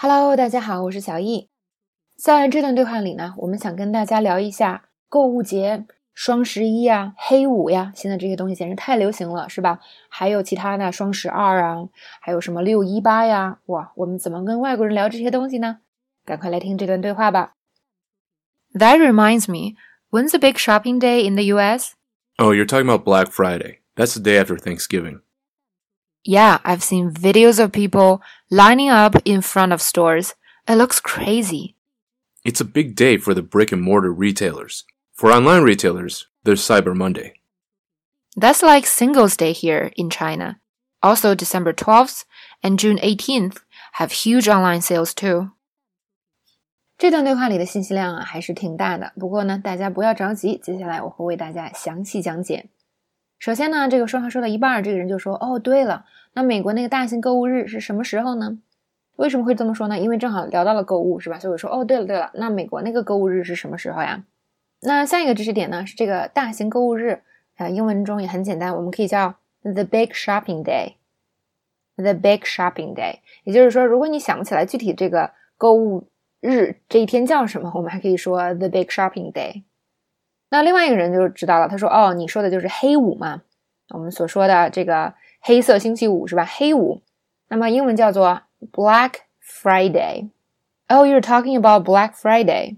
Hello，大家好，我是小易。在这段对话里呢，我们想跟大家聊一下购物节、双十一呀、黑五呀，现在这些东西简直太流行了，是吧？还有其他的双十二啊，还有什么六一八呀，哇，我们怎么跟外国人聊这些东西呢？赶快来听这段对话吧。That reminds me, when's the big shopping day in the U.S.? Oh, you're talking about Black Friday. That's the day after Thanksgiving. Yeah, I've seen videos of people lining up in front of stores. It looks crazy. It's a big day for the brick and mortar retailers. For online retailers, there's Cyber Monday. That's like Singles Day here in China. Also, December 12th and June 18th have huge online sales too. 这段对话里的信息量啊还是挺大的，不过呢，大家不要着急，接下来我会为大家详细讲解。 首先呢，这个说话说到一半，这个人就说：“哦，对了，那美国那个大型购物日是什么时候呢？为什么会这么说呢？因为正好聊到了购物，是吧？所以我说：哦，对了，对了，那美国那个购物日是什么时候呀？那下一个知识点呢是这个大型购物日啊，英文中也很简单，我们可以叫 the big shopping day，the big shopping day。也就是说，如果你想不起来具体这个购物日这一天叫什么，我们还可以说 the big shopping day。那另外一个人就知道了，他说：“哦，你说的就是黑五嘛，我们所说的这个黑色星期五是吧？黑五，那么英文叫做 Black Friday。Oh, you're talking about Black Friday。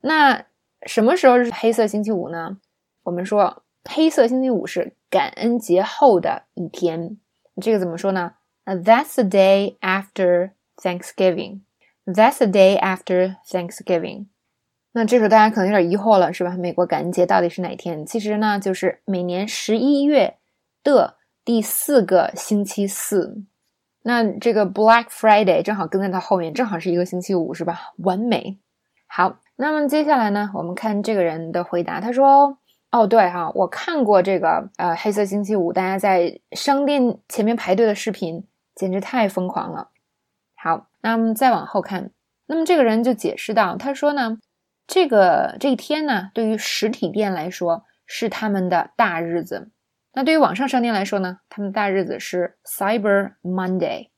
那什么时候是黑色星期五呢？我们说黑色星期五是感恩节后的一天，这个怎么说呢？That's the day after Thanksgiving. That's the day after Thanksgiving. 那这时候大家可能有点疑惑了，是吧？美国感恩节到底是哪天？其实呢，就是每年十一月的第四个星期四。那这个 Black Friday 正好跟在它后面，正好是一个星期五，是吧？完美。好，那么接下来呢，我们看这个人的回答。他说：“哦，对哈，我看过这个呃黑色星期五，大家在商店前面排队的视频，简直太疯狂了。”好，那么再往后看，那么这个人就解释到，他说呢。这个这一天呢，对于实体店来说是他们的大日子。那对于网上商店来说呢，他们的大日子是 Cyber Monday。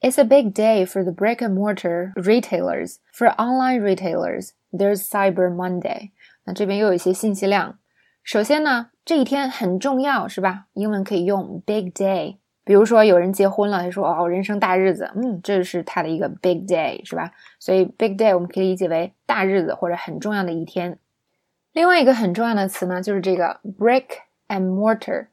It's a big day for the brick and mortar retailers. For online retailers, there's Cyber Monday。那这边又有一些信息量。首先呢，这一天很重要，是吧？英文可以用 big day。比如说有人结婚了，他说哦，人生大日子，嗯，这是他的一个 big day，是吧？所以 big day 我们可以理解为大日子或者很重要的一天。另外一个很重要的词呢，就是这个 brick and mortar，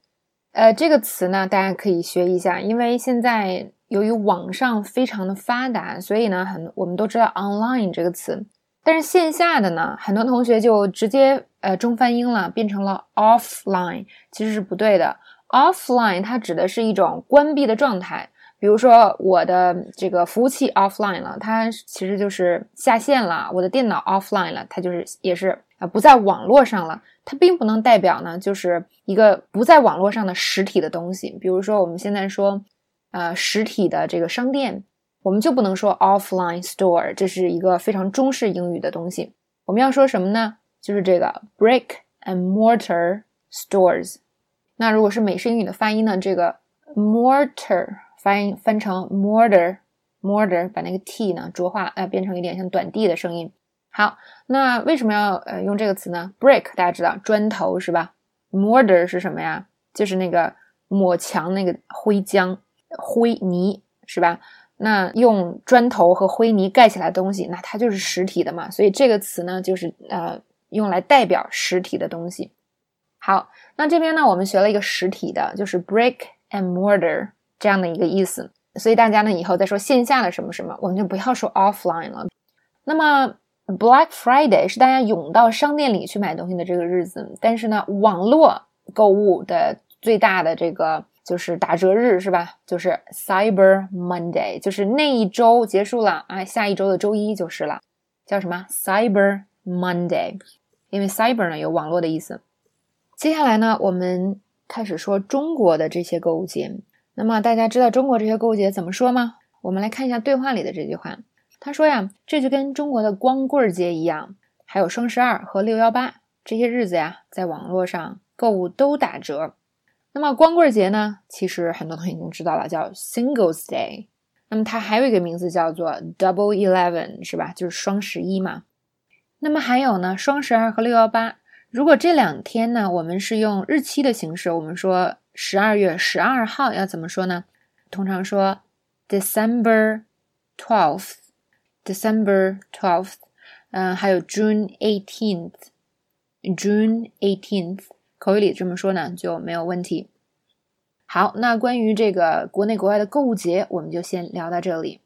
呃，这个词呢，大家可以学一下，因为现在由于网上非常的发达，所以呢，很我们都知道 online 这个词，但是线下的呢，很多同学就直接呃中翻英了，变成了 offline，其实是不对的。Offline 它指的是一种关闭的状态，比如说我的这个服务器 offline 了，它其实就是下线了；我的电脑 offline 了，它就是也是啊不在网络上了。它并不能代表呢，就是一个不在网络上的实体的东西。比如说我们现在说，呃，实体的这个商店，我们就不能说 offline store，这是一个非常中式英语的东西。我们要说什么呢？就是这个 brick and mortar stores。那如果是美式英语的发音呢？这个 mortar 发音翻成 mortar，mortar 把那个 t 呢浊化，呃，变成一点像短 d 的声音。好，那为什么要呃用这个词呢？brick 大家知道砖头是吧？mortar 是什么呀？就是那个抹墙那个灰浆、灰泥是吧？那用砖头和灰泥盖起来的东西，那它就是实体的嘛。所以这个词呢，就是呃用来代表实体的东西。好，那这边呢，我们学了一个实体的，就是 brick and mortar 这样的一个意思。所以大家呢，以后再说线下的什么什么，我们就不要说 offline 了。那么 Black Friday 是大家涌到商店里去买东西的这个日子，但是呢，网络购物的最大的这个就是打折日，是吧？就是 Cyber Monday，就是那一周结束了啊，下一周的周一就是了，叫什么 Cyber Monday？因为 Cyber 呢有网络的意思。接下来呢，我们开始说中国的这些购物节。那么大家知道中国这些购物节怎么说吗？我们来看一下对话里的这句话。他说呀，这就跟中国的光棍节一样，还有双十二和六幺八这些日子呀，在网络上购物都打折。那么光棍节呢，其实很多同学已经知道了，叫 Singles Day。那么它还有一个名字叫做 Double Eleven，是吧？就是双十一嘛。那么还有呢，双十二和六幺八。如果这两天呢，我们是用日期的形式，我们说十二月十二号要怎么说呢？通常说 December twelfth，December twelfth。嗯，还有 June eighteenth，June eighteenth，口语里这么说呢就没有问题。好，那关于这个国内国外的购物节，我们就先聊到这里。